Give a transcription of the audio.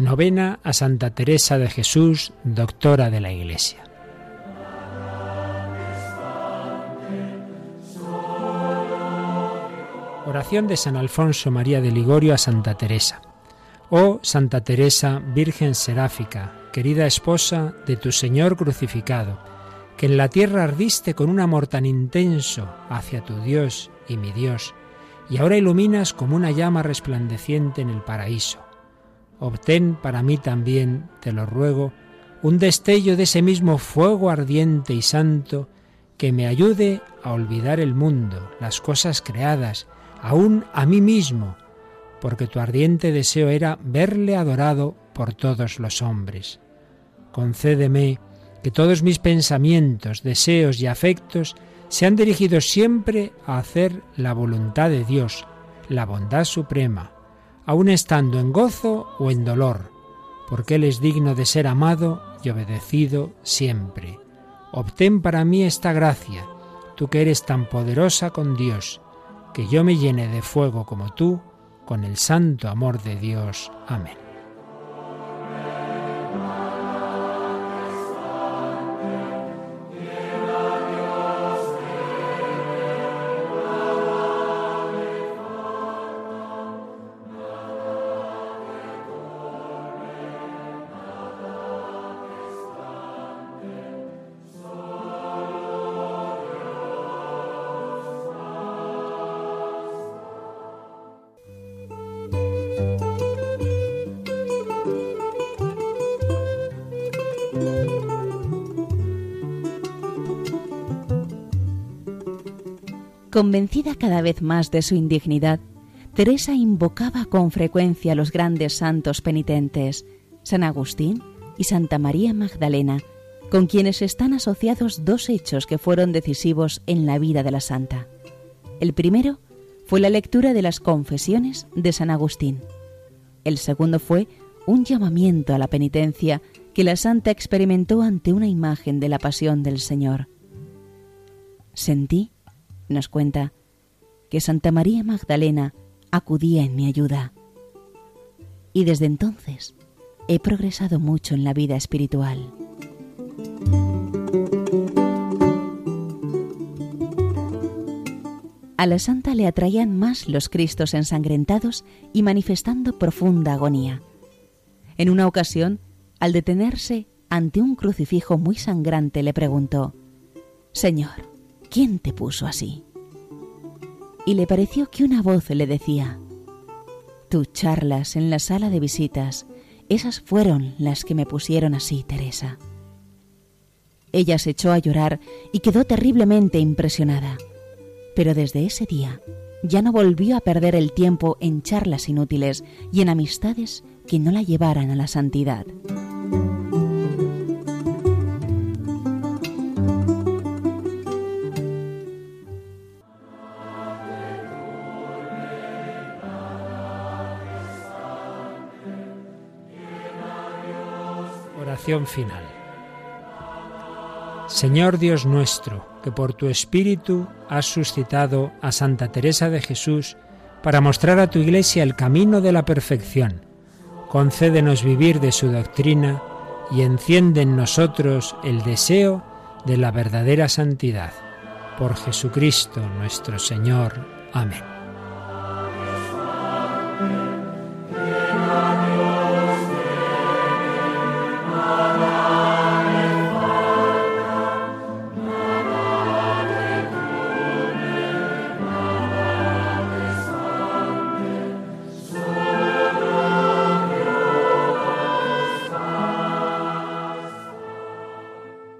Novena a Santa Teresa de Jesús, doctora de la Iglesia. Oración de San Alfonso María de Ligorio a Santa Teresa. Oh Santa Teresa, Virgen Seráfica, querida esposa de tu Señor crucificado, que en la tierra ardiste con un amor tan intenso hacia tu Dios y mi Dios, y ahora iluminas como una llama resplandeciente en el paraíso obtén para mí también, te lo ruego, un destello de ese mismo fuego ardiente y santo que me ayude a olvidar el mundo, las cosas creadas, aún a mí mismo, porque tu ardiente deseo era verle adorado por todos los hombres. Concédeme que todos mis pensamientos, deseos y afectos sean dirigidos siempre a hacer la voluntad de Dios, la bondad suprema, aun estando en gozo o en dolor, porque Él es digno de ser amado y obedecido siempre. Obtén para mí esta gracia, tú que eres tan poderosa con Dios, que yo me llene de fuego como tú, con el santo amor de Dios. Amén. Convencida cada vez más de su indignidad, Teresa invocaba con frecuencia a los grandes santos penitentes, San Agustín y Santa María Magdalena, con quienes están asociados dos hechos que fueron decisivos en la vida de la santa. El primero fue la lectura de las confesiones de San Agustín. El segundo fue un llamamiento a la penitencia que la santa experimentó ante una imagen de la pasión del Señor. Sentí nos cuenta que Santa María Magdalena acudía en mi ayuda. Y desde entonces he progresado mucho en la vida espiritual. A la santa le atraían más los Cristos ensangrentados y manifestando profunda agonía. En una ocasión, al detenerse ante un crucifijo muy sangrante, le preguntó, Señor, ¿quién te puso así? Y le pareció que una voz le decía, Tus charlas en la sala de visitas, esas fueron las que me pusieron así, Teresa. Ella se echó a llorar y quedó terriblemente impresionada. Pero desde ese día ya no volvió a perder el tiempo en charlas inútiles y en amistades que no la llevaran a la santidad. Final. Señor Dios nuestro, que por tu Espíritu has suscitado a Santa Teresa de Jesús para mostrar a tu Iglesia el camino de la perfección, concédenos vivir de su doctrina y enciende en nosotros el deseo de la verdadera santidad. Por Jesucristo nuestro Señor. Amén.